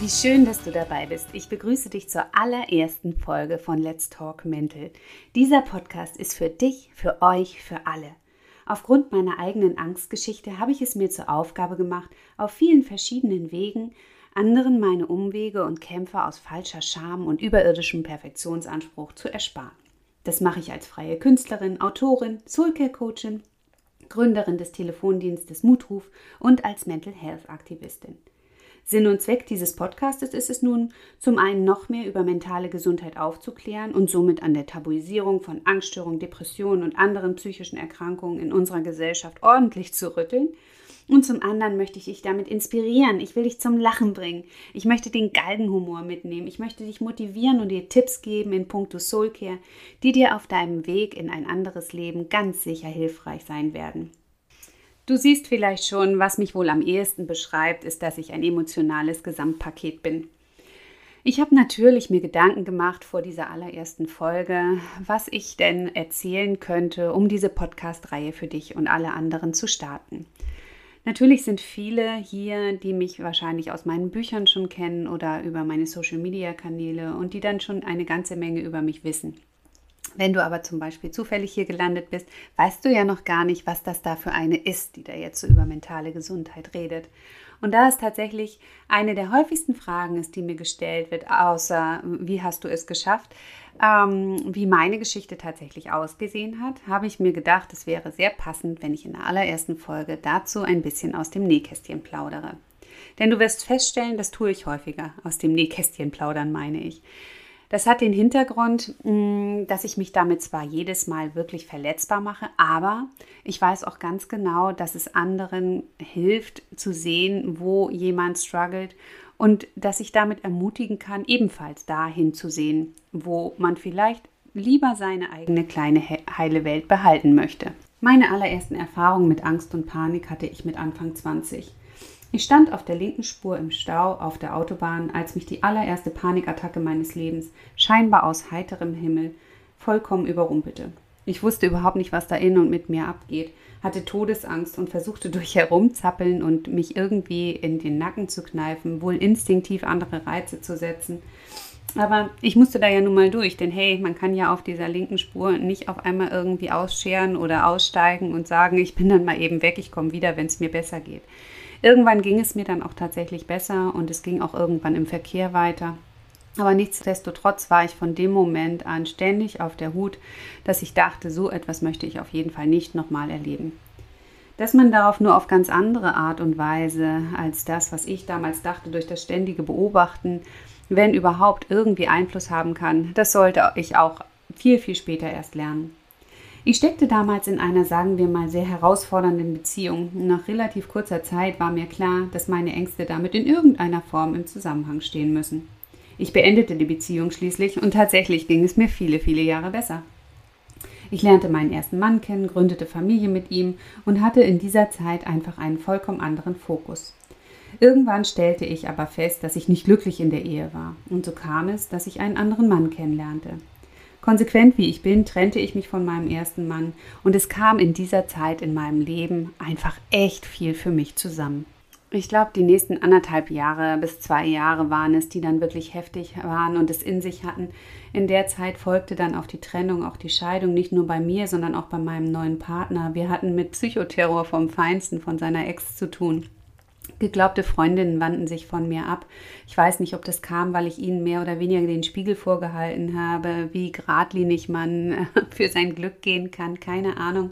Wie schön, dass du dabei bist. Ich begrüße dich zur allerersten Folge von Let's Talk Mental. Dieser Podcast ist für dich, für euch, für alle. Aufgrund meiner eigenen Angstgeschichte habe ich es mir zur Aufgabe gemacht, auf vielen verschiedenen Wegen anderen meine Umwege und Kämpfe aus falscher Scham und überirdischem Perfektionsanspruch zu ersparen. Das mache ich als freie Künstlerin, Autorin, Soulcare-Coachin, Gründerin des Telefondienstes Mutruf und als Mental Health Aktivistin. Sinn und Zweck dieses Podcastes ist es nun, zum einen noch mehr über mentale Gesundheit aufzuklären und somit an der Tabuisierung von Angststörungen, Depressionen und anderen psychischen Erkrankungen in unserer Gesellschaft ordentlich zu rütteln. Und zum anderen möchte ich dich damit inspirieren. Ich will dich zum Lachen bringen. Ich möchte den Galgenhumor mitnehmen. Ich möchte dich motivieren und dir Tipps geben in puncto Soulcare, die dir auf deinem Weg in ein anderes Leben ganz sicher hilfreich sein werden. Du siehst vielleicht schon, was mich wohl am ehesten beschreibt, ist, dass ich ein emotionales Gesamtpaket bin. Ich habe natürlich mir Gedanken gemacht vor dieser allerersten Folge, was ich denn erzählen könnte, um diese Podcast-Reihe für dich und alle anderen zu starten. Natürlich sind viele hier, die mich wahrscheinlich aus meinen Büchern schon kennen oder über meine Social-Media-Kanäle und die dann schon eine ganze Menge über mich wissen. Wenn du aber zum Beispiel zufällig hier gelandet bist, weißt du ja noch gar nicht, was das da für eine ist, die da jetzt so über mentale Gesundheit redet. Und da ist tatsächlich eine der häufigsten Fragen ist, die mir gestellt wird, außer wie hast du es geschafft, ähm, wie meine Geschichte tatsächlich ausgesehen hat, habe ich mir gedacht, es wäre sehr passend, wenn ich in der allerersten Folge dazu ein bisschen aus dem Nähkästchen plaudere. Denn du wirst feststellen, das tue ich häufiger. Aus dem Nähkästchen plaudern meine ich. Das hat den Hintergrund, mm, dass ich mich damit zwar jedes Mal wirklich verletzbar mache, aber ich weiß auch ganz genau, dass es anderen hilft zu sehen, wo jemand struggelt und dass ich damit ermutigen kann, ebenfalls dahin zu sehen, wo man vielleicht lieber seine eigene kleine heile Welt behalten möchte. Meine allerersten Erfahrungen mit Angst und Panik hatte ich mit Anfang 20. Ich stand auf der linken Spur im Stau auf der Autobahn, als mich die allererste Panikattacke meines Lebens, scheinbar aus heiterem Himmel, vollkommen überrumpelte. Ich wusste überhaupt nicht, was da in und mit mir abgeht, hatte Todesangst und versuchte durch Herumzappeln und mich irgendwie in den Nacken zu kneifen, wohl instinktiv andere Reize zu setzen. Aber ich musste da ja nun mal durch, denn hey, man kann ja auf dieser linken Spur nicht auf einmal irgendwie ausscheren oder aussteigen und sagen, ich bin dann mal eben weg, ich komme wieder, wenn es mir besser geht. Irgendwann ging es mir dann auch tatsächlich besser und es ging auch irgendwann im Verkehr weiter. Aber nichtsdestotrotz war ich von dem Moment an ständig auf der Hut, dass ich dachte, so etwas möchte ich auf jeden Fall nicht nochmal erleben. Dass man darauf nur auf ganz andere Art und Weise als das, was ich damals dachte, durch das ständige Beobachten, wenn überhaupt irgendwie Einfluss haben kann, das sollte ich auch viel, viel später erst lernen. Ich steckte damals in einer, sagen wir mal, sehr herausfordernden Beziehung. Nach relativ kurzer Zeit war mir klar, dass meine Ängste damit in irgendeiner Form im Zusammenhang stehen müssen. Ich beendete die Beziehung schließlich und tatsächlich ging es mir viele, viele Jahre besser. Ich lernte meinen ersten Mann kennen, gründete Familie mit ihm und hatte in dieser Zeit einfach einen vollkommen anderen Fokus. Irgendwann stellte ich aber fest, dass ich nicht glücklich in der Ehe war. Und so kam es, dass ich einen anderen Mann kennenlernte. Konsequent wie ich bin, trennte ich mich von meinem ersten Mann und es kam in dieser Zeit in meinem Leben einfach echt viel für mich zusammen. Ich glaube, die nächsten anderthalb Jahre bis zwei Jahre waren es, die dann wirklich heftig waren und es in sich hatten. In der Zeit folgte dann auch die Trennung, auch die Scheidung, nicht nur bei mir, sondern auch bei meinem neuen Partner. Wir hatten mit Psychoterror vom Feinsten von seiner Ex zu tun. Geglaubte Freundinnen wandten sich von mir ab. Ich weiß nicht, ob das kam, weil ich ihnen mehr oder weniger den Spiegel vorgehalten habe, wie geradlinig man für sein Glück gehen kann. Keine Ahnung.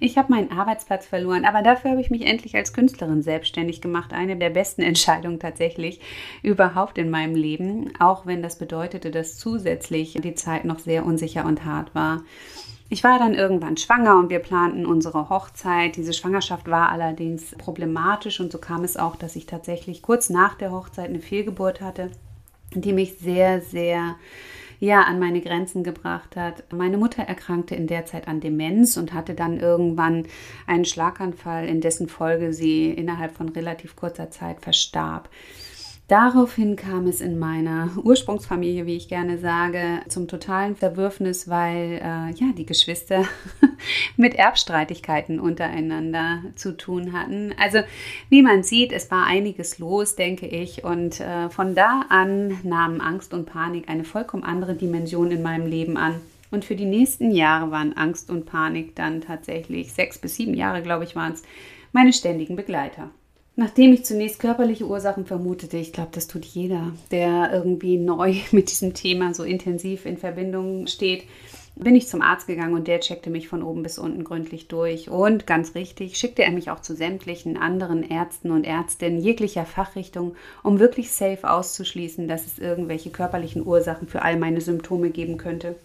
Ich habe meinen Arbeitsplatz verloren, aber dafür habe ich mich endlich als Künstlerin selbstständig gemacht. Eine der besten Entscheidungen tatsächlich überhaupt in meinem Leben, auch wenn das bedeutete, dass zusätzlich die Zeit noch sehr unsicher und hart war. Ich war dann irgendwann schwanger und wir planten unsere Hochzeit. Diese Schwangerschaft war allerdings problematisch und so kam es auch, dass ich tatsächlich kurz nach der Hochzeit eine Fehlgeburt hatte, die mich sehr, sehr ja an meine Grenzen gebracht hat. Meine Mutter erkrankte in der Zeit an Demenz und hatte dann irgendwann einen Schlaganfall, in dessen Folge sie innerhalb von relativ kurzer Zeit verstarb. Daraufhin kam es in meiner Ursprungsfamilie, wie ich gerne sage, zum totalen Verwürfnis, weil äh, ja die Geschwister mit Erbstreitigkeiten untereinander zu tun hatten. Also wie man sieht, es war einiges los, denke ich, und äh, von da an nahmen Angst und Panik eine vollkommen andere Dimension in meinem Leben an. Und für die nächsten Jahre waren Angst und Panik dann tatsächlich sechs bis sieben Jahre, glaube ich, waren es meine ständigen Begleiter. Nachdem ich zunächst körperliche Ursachen vermutete, ich glaube, das tut jeder, der irgendwie neu mit diesem Thema so intensiv in Verbindung steht, bin ich zum Arzt gegangen und der checkte mich von oben bis unten gründlich durch. Und ganz richtig, schickte er mich auch zu sämtlichen anderen Ärzten und Ärztinnen jeglicher Fachrichtung, um wirklich safe auszuschließen, dass es irgendwelche körperlichen Ursachen für all meine Symptome geben könnte.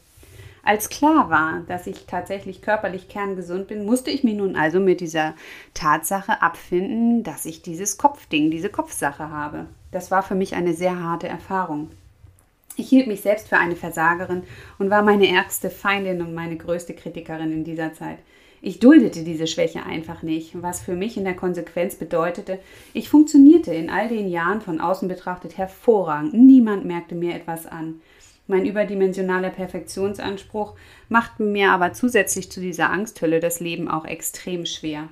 Als klar war, dass ich tatsächlich körperlich kerngesund bin, musste ich mich nun also mit dieser Tatsache abfinden, dass ich dieses Kopfding, diese Kopfsache habe. Das war für mich eine sehr harte Erfahrung. Ich hielt mich selbst für eine Versagerin und war meine ärgste Feindin und meine größte Kritikerin in dieser Zeit. Ich duldete diese Schwäche einfach nicht, was für mich in der Konsequenz bedeutete, ich funktionierte in all den Jahren von außen betrachtet hervorragend. Niemand merkte mir etwas an. Mein überdimensionaler Perfektionsanspruch macht mir aber zusätzlich zu dieser Angsthülle das Leben auch extrem schwer.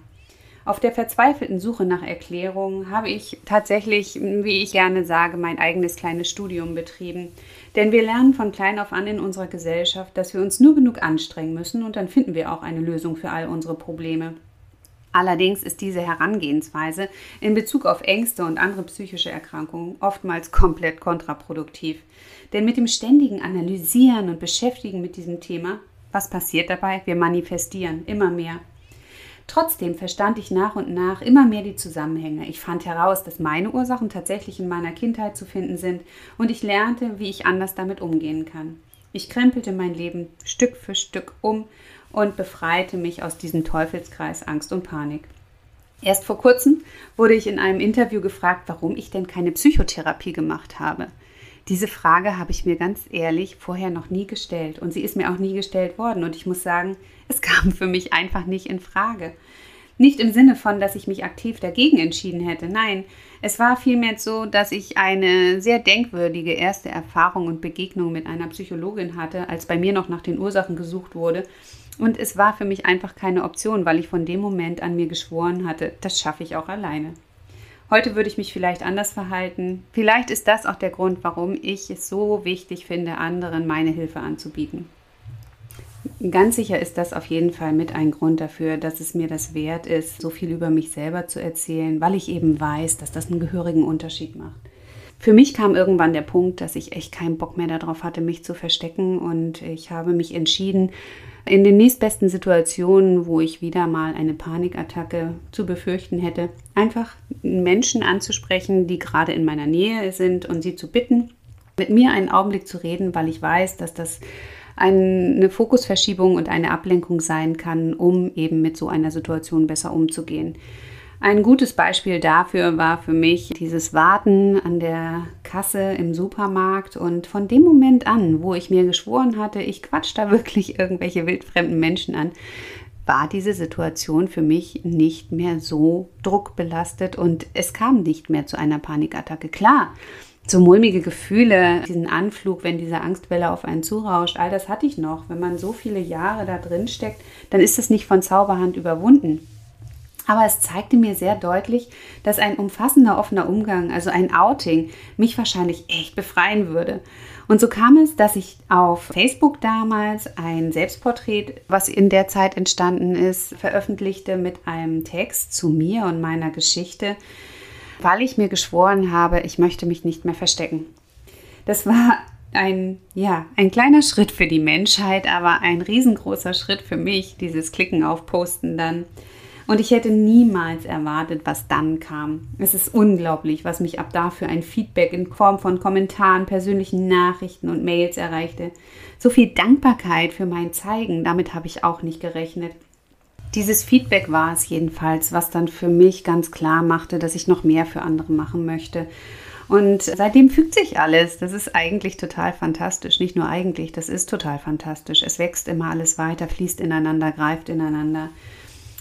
Auf der verzweifelten Suche nach Erklärungen habe ich tatsächlich, wie ich gerne sage, mein eigenes kleines Studium betrieben. Denn wir lernen von klein auf an in unserer Gesellschaft, dass wir uns nur genug anstrengen müssen und dann finden wir auch eine Lösung für all unsere Probleme. Allerdings ist diese Herangehensweise in Bezug auf Ängste und andere psychische Erkrankungen oftmals komplett kontraproduktiv. Denn mit dem ständigen Analysieren und Beschäftigen mit diesem Thema, was passiert dabei? Wir manifestieren immer mehr. Trotzdem verstand ich nach und nach immer mehr die Zusammenhänge. Ich fand heraus, dass meine Ursachen tatsächlich in meiner Kindheit zu finden sind und ich lernte, wie ich anders damit umgehen kann. Ich krempelte mein Leben Stück für Stück um und befreite mich aus diesem Teufelskreis Angst und Panik. Erst vor kurzem wurde ich in einem Interview gefragt, warum ich denn keine Psychotherapie gemacht habe. Diese Frage habe ich mir ganz ehrlich vorher noch nie gestellt und sie ist mir auch nie gestellt worden und ich muss sagen, es kam für mich einfach nicht in Frage. Nicht im Sinne von, dass ich mich aktiv dagegen entschieden hätte. Nein, es war vielmehr so, dass ich eine sehr denkwürdige erste Erfahrung und Begegnung mit einer Psychologin hatte, als bei mir noch nach den Ursachen gesucht wurde. Und es war für mich einfach keine Option, weil ich von dem Moment an mir geschworen hatte, das schaffe ich auch alleine. Heute würde ich mich vielleicht anders verhalten. Vielleicht ist das auch der Grund, warum ich es so wichtig finde, anderen meine Hilfe anzubieten. Ganz sicher ist das auf jeden Fall mit ein Grund dafür, dass es mir das wert ist, so viel über mich selber zu erzählen, weil ich eben weiß, dass das einen gehörigen Unterschied macht. Für mich kam irgendwann der Punkt, dass ich echt keinen Bock mehr darauf hatte, mich zu verstecken und ich habe mich entschieden, in den nächstbesten Situationen, wo ich wieder mal eine Panikattacke zu befürchten hätte, einfach Menschen anzusprechen, die gerade in meiner Nähe sind und sie zu bitten, mit mir einen Augenblick zu reden, weil ich weiß, dass das eine Fokusverschiebung und eine Ablenkung sein kann, um eben mit so einer Situation besser umzugehen. Ein gutes Beispiel dafür war für mich dieses Warten an der Kasse im Supermarkt und von dem Moment an, wo ich mir geschworen hatte, ich quatsch da wirklich irgendwelche wildfremden Menschen an, war diese Situation für mich nicht mehr so druckbelastet und es kam nicht mehr zu einer Panikattacke. Klar, so mulmige Gefühle, diesen Anflug, wenn diese Angstwelle auf einen zurauscht, all das hatte ich noch. Wenn man so viele Jahre da drin steckt, dann ist es nicht von Zauberhand überwunden. Aber es zeigte mir sehr deutlich, dass ein umfassender offener Umgang, also ein Outing, mich wahrscheinlich echt befreien würde. Und so kam es, dass ich auf Facebook damals ein Selbstporträt, was in der Zeit entstanden ist, veröffentlichte mit einem Text zu mir und meiner Geschichte, weil ich mir geschworen habe, ich möchte mich nicht mehr verstecken. Das war ein, ja, ein kleiner Schritt für die Menschheit, aber ein riesengroßer Schritt für mich, dieses Klicken auf Posten dann. Und ich hätte niemals erwartet, was dann kam. Es ist unglaublich, was mich ab da für ein Feedback in Form von Kommentaren, persönlichen Nachrichten und Mails erreichte. So viel Dankbarkeit für mein Zeigen, damit habe ich auch nicht gerechnet. Dieses Feedback war es jedenfalls, was dann für mich ganz klar machte, dass ich noch mehr für andere machen möchte. Und seitdem fügt sich alles. Das ist eigentlich total fantastisch. Nicht nur eigentlich, das ist total fantastisch. Es wächst immer alles weiter, fließt ineinander, greift ineinander.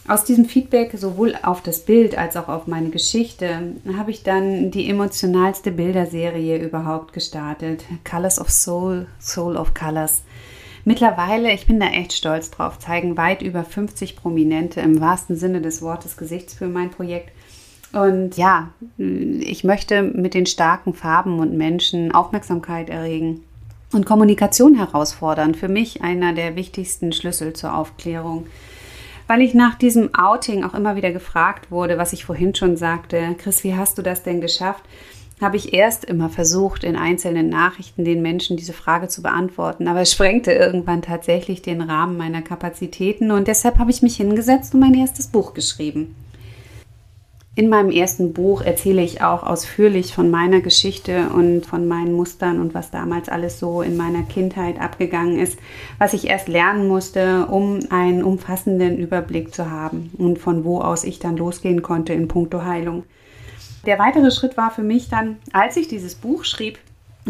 Aus diesem Feedback, sowohl auf das Bild als auch auf meine Geschichte, habe ich dann die emotionalste Bilderserie überhaupt gestartet. Colors of Soul, Soul of Colors. Mittlerweile, ich bin da echt stolz drauf, zeigen weit über 50 Prominente im wahrsten Sinne des Wortes Gesichts für mein Projekt. Und ja, ich möchte mit den starken Farben und Menschen Aufmerksamkeit erregen und Kommunikation herausfordern. Für mich einer der wichtigsten Schlüssel zur Aufklärung. Weil ich nach diesem Outing auch immer wieder gefragt wurde, was ich vorhin schon sagte, Chris, wie hast du das denn geschafft? habe ich erst immer versucht, in einzelnen Nachrichten den Menschen diese Frage zu beantworten, aber es sprengte irgendwann tatsächlich den Rahmen meiner Kapazitäten und deshalb habe ich mich hingesetzt und mein erstes Buch geschrieben. In meinem ersten Buch erzähle ich auch ausführlich von meiner Geschichte und von meinen Mustern und was damals alles so in meiner Kindheit abgegangen ist, was ich erst lernen musste, um einen umfassenden Überblick zu haben und von wo aus ich dann losgehen konnte in puncto Heilung. Der weitere Schritt war für mich dann, als ich dieses Buch schrieb,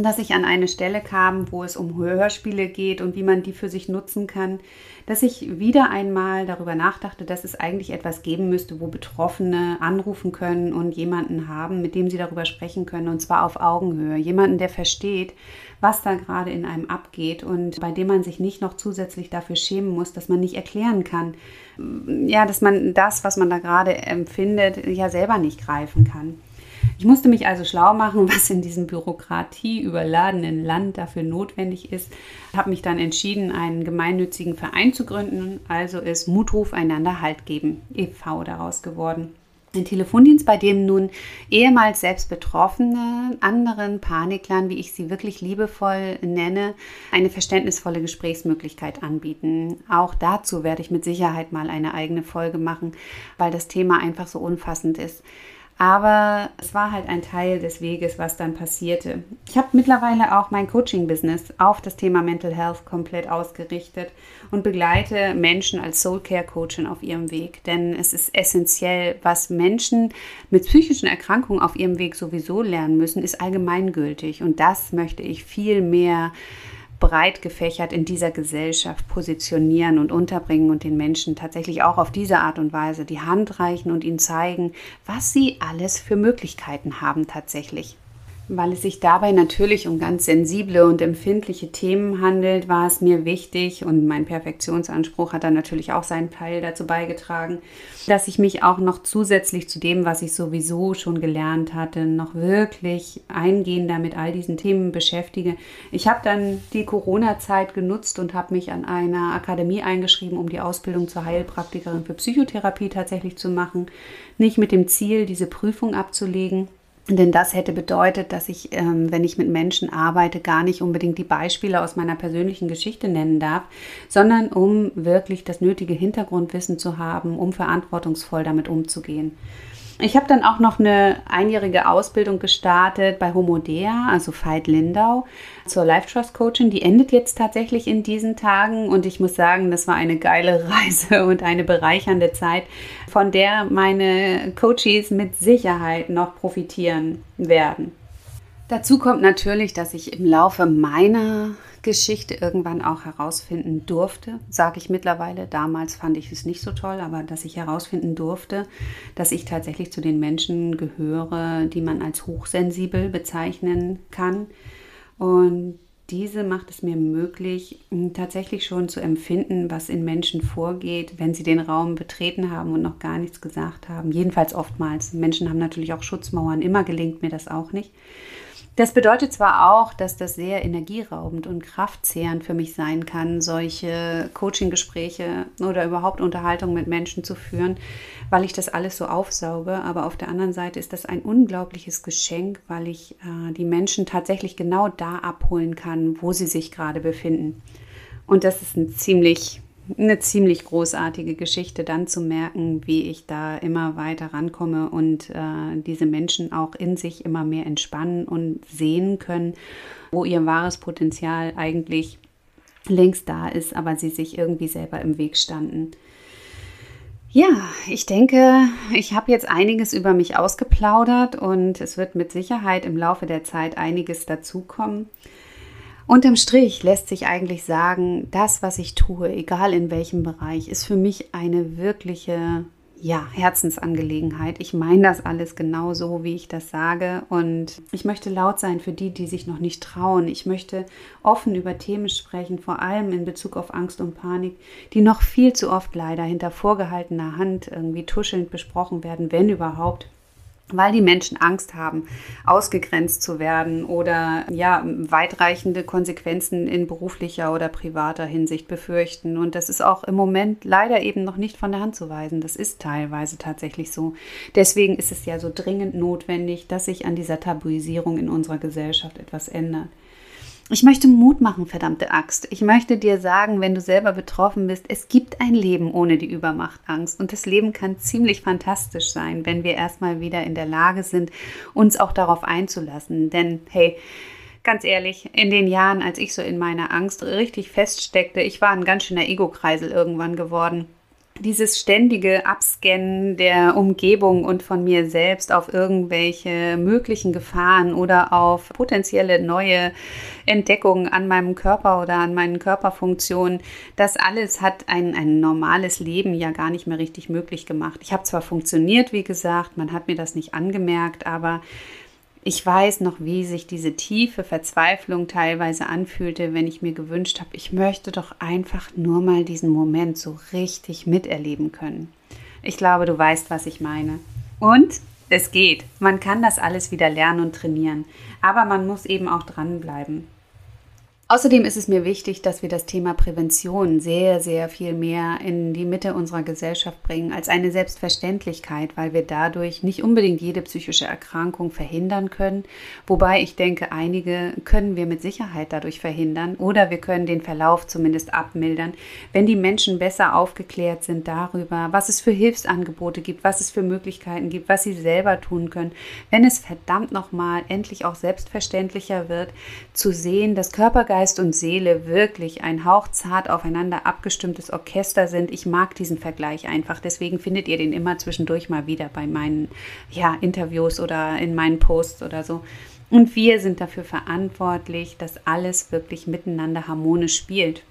dass ich an eine Stelle kam, wo es um Hörspiele geht und wie man die für sich nutzen kann, dass ich wieder einmal darüber nachdachte, dass es eigentlich etwas geben müsste, wo Betroffene anrufen können und jemanden haben, mit dem sie darüber sprechen können, und zwar auf Augenhöhe. Jemanden, der versteht, was da gerade in einem abgeht und bei dem man sich nicht noch zusätzlich dafür schämen muss, dass man nicht erklären kann, ja, dass man das, was man da gerade empfindet, ja selber nicht greifen kann. Ich musste mich also schlau machen, was in diesem bürokratieüberladenen Land dafür notwendig ist. Habe mich dann entschieden, einen gemeinnützigen Verein zu gründen. Also ist Mutruf einander Halt geben, e.V. daraus geworden. Ein Telefondienst, bei dem nun ehemals selbst Betroffene anderen Paniklern, wie ich sie wirklich liebevoll nenne, eine verständnisvolle Gesprächsmöglichkeit anbieten. Auch dazu werde ich mit Sicherheit mal eine eigene Folge machen, weil das Thema einfach so umfassend ist. Aber es war halt ein Teil des Weges, was dann passierte. Ich habe mittlerweile auch mein Coaching-Business auf das Thema Mental Health komplett ausgerichtet und begleite Menschen als Soul Care Coachin auf ihrem Weg. Denn es ist essentiell, was Menschen mit psychischen Erkrankungen auf ihrem Weg sowieso lernen müssen, ist allgemeingültig. Und das möchte ich viel mehr breit gefächert in dieser Gesellschaft positionieren und unterbringen und den Menschen tatsächlich auch auf diese Art und Weise die Hand reichen und ihnen zeigen, was sie alles für Möglichkeiten haben tatsächlich. Weil es sich dabei natürlich um ganz sensible und empfindliche Themen handelt, war es mir wichtig und mein Perfektionsanspruch hat dann natürlich auch seinen Teil dazu beigetragen, dass ich mich auch noch zusätzlich zu dem, was ich sowieso schon gelernt hatte, noch wirklich eingehender mit all diesen Themen beschäftige. Ich habe dann die Corona-Zeit genutzt und habe mich an einer Akademie eingeschrieben, um die Ausbildung zur Heilpraktikerin für Psychotherapie tatsächlich zu machen. Nicht mit dem Ziel, diese Prüfung abzulegen, denn das hätte bedeutet, dass ich, ähm, wenn ich mit Menschen arbeite, gar nicht unbedingt die Beispiele aus meiner persönlichen Geschichte nennen darf, sondern um wirklich das nötige Hintergrundwissen zu haben, um verantwortungsvoll damit umzugehen. Ich habe dann auch noch eine einjährige Ausbildung gestartet bei Homodea, also Veit Lindau, zur Life Trust Coaching. Die endet jetzt tatsächlich in diesen Tagen und ich muss sagen, das war eine geile Reise und eine bereichernde Zeit, von der meine Coaches mit Sicherheit noch profitieren werden. Dazu kommt natürlich, dass ich im Laufe meiner Geschichte irgendwann auch herausfinden durfte, sage ich mittlerweile. Damals fand ich es nicht so toll, aber dass ich herausfinden durfte, dass ich tatsächlich zu den Menschen gehöre, die man als hochsensibel bezeichnen kann. Und diese macht es mir möglich, tatsächlich schon zu empfinden, was in Menschen vorgeht, wenn sie den Raum betreten haben und noch gar nichts gesagt haben. Jedenfalls oftmals. Menschen haben natürlich auch Schutzmauern. Immer gelingt mir das auch nicht. Das bedeutet zwar auch, dass das sehr energieraubend und kraftzehrend für mich sein kann, solche Coaching-Gespräche oder überhaupt Unterhaltungen mit Menschen zu führen, weil ich das alles so aufsauge. Aber auf der anderen Seite ist das ein unglaubliches Geschenk, weil ich äh, die Menschen tatsächlich genau da abholen kann, wo sie sich gerade befinden. Und das ist ein ziemlich eine ziemlich großartige Geschichte, dann zu merken, wie ich da immer weiter rankomme und äh, diese Menschen auch in sich immer mehr entspannen und sehen können, wo ihr wahres Potenzial eigentlich längst da ist, aber sie sich irgendwie selber im Weg standen. Ja, ich denke, ich habe jetzt einiges über mich ausgeplaudert und es wird mit Sicherheit im Laufe der Zeit einiges dazukommen. Unterm Strich lässt sich eigentlich sagen, das, was ich tue, egal in welchem Bereich, ist für mich eine wirkliche ja, Herzensangelegenheit. Ich meine das alles genau so, wie ich das sage. Und ich möchte laut sein für die, die sich noch nicht trauen. Ich möchte offen über Themen sprechen, vor allem in Bezug auf Angst und Panik, die noch viel zu oft leider hinter vorgehaltener Hand irgendwie tuschelnd besprochen werden, wenn überhaupt weil die Menschen Angst haben, ausgegrenzt zu werden oder ja, weitreichende Konsequenzen in beruflicher oder privater Hinsicht befürchten. Und das ist auch im Moment leider eben noch nicht von der Hand zu weisen. Das ist teilweise tatsächlich so. Deswegen ist es ja so dringend notwendig, dass sich an dieser Tabuisierung in unserer Gesellschaft etwas ändert. Ich möchte Mut machen, verdammte Axt. Ich möchte dir sagen, wenn du selber betroffen bist, es gibt ein Leben ohne die Übermachtangst. Und das Leben kann ziemlich fantastisch sein, wenn wir erstmal wieder in der Lage sind, uns auch darauf einzulassen. Denn, hey, ganz ehrlich, in den Jahren, als ich so in meiner Angst richtig feststeckte, ich war ein ganz schöner Ego-Kreisel irgendwann geworden dieses ständige Abscannen der Umgebung und von mir selbst auf irgendwelche möglichen Gefahren oder auf potenzielle neue Entdeckungen an meinem Körper oder an meinen Körperfunktionen, das alles hat ein, ein normales Leben ja gar nicht mehr richtig möglich gemacht. Ich habe zwar funktioniert, wie gesagt, man hat mir das nicht angemerkt, aber ich weiß noch, wie sich diese tiefe Verzweiflung teilweise anfühlte, wenn ich mir gewünscht habe, ich möchte doch einfach nur mal diesen Moment so richtig miterleben können. Ich glaube, du weißt, was ich meine. Und es geht. Man kann das alles wieder lernen und trainieren. Aber man muss eben auch dranbleiben. Außerdem ist es mir wichtig, dass wir das Thema Prävention sehr, sehr viel mehr in die Mitte unserer Gesellschaft bringen als eine Selbstverständlichkeit, weil wir dadurch nicht unbedingt jede psychische Erkrankung verhindern können. Wobei ich denke, einige können wir mit Sicherheit dadurch verhindern oder wir können den Verlauf zumindest abmildern, wenn die Menschen besser aufgeklärt sind darüber, was es für Hilfsangebote gibt, was es für Möglichkeiten gibt, was sie selber tun können. Wenn es verdammt nochmal endlich auch selbstverständlicher wird, zu sehen, dass Körpergeist Geist und Seele wirklich ein hauchzart aufeinander abgestimmtes Orchester sind. Ich mag diesen Vergleich einfach. Deswegen findet ihr den immer zwischendurch mal wieder bei meinen ja, Interviews oder in meinen Posts oder so. Und wir sind dafür verantwortlich, dass alles wirklich miteinander harmonisch spielt.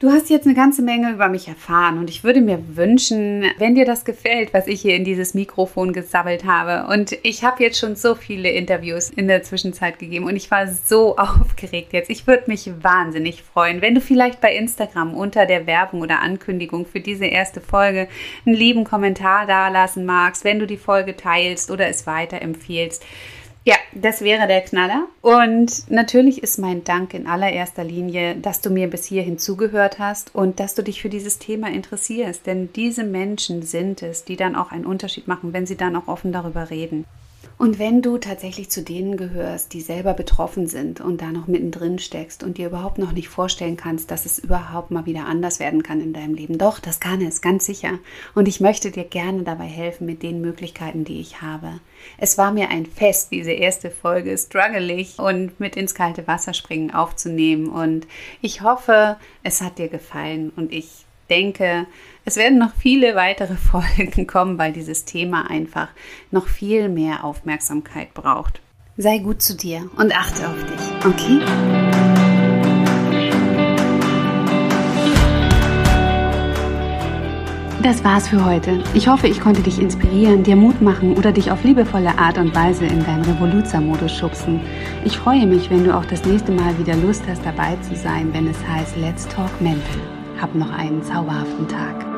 Du hast jetzt eine ganze Menge über mich erfahren und ich würde mir wünschen, wenn dir das gefällt, was ich hier in dieses Mikrofon gesammelt habe. Und ich habe jetzt schon so viele Interviews in der Zwischenzeit gegeben und ich war so aufgeregt jetzt. Ich würde mich wahnsinnig freuen, wenn du vielleicht bei Instagram unter der Werbung oder Ankündigung für diese erste Folge einen lieben Kommentar dalassen magst, wenn du die Folge teilst oder es weiterempfiehlst. Ja, das wäre der Knaller. Und natürlich ist mein Dank in allererster Linie, dass du mir bis hierhin zugehört hast und dass du dich für dieses Thema interessierst. Denn diese Menschen sind es, die dann auch einen Unterschied machen, wenn sie dann auch offen darüber reden. Und wenn du tatsächlich zu denen gehörst, die selber betroffen sind und da noch mittendrin steckst und dir überhaupt noch nicht vorstellen kannst, dass es überhaupt mal wieder anders werden kann in deinem Leben, doch, das kann es, ganz sicher. Und ich möchte dir gerne dabei helfen mit den Möglichkeiten, die ich habe. Es war mir ein Fest, diese erste Folge struggelig und mit ins kalte Wasser springen aufzunehmen. Und ich hoffe, es hat dir gefallen und ich denke, es werden noch viele weitere Folgen kommen, weil dieses Thema einfach noch viel mehr Aufmerksamkeit braucht. Sei gut zu dir und achte auf dich, okay? Das war's für heute. Ich hoffe, ich konnte dich inspirieren, dir Mut machen oder dich auf liebevolle Art und Weise in deinen Revoluzer-Modus schubsen. Ich freue mich, wenn du auch das nächste Mal wieder Lust hast, dabei zu sein, wenn es heißt Let's Talk Mental. Hab noch einen zauberhaften Tag.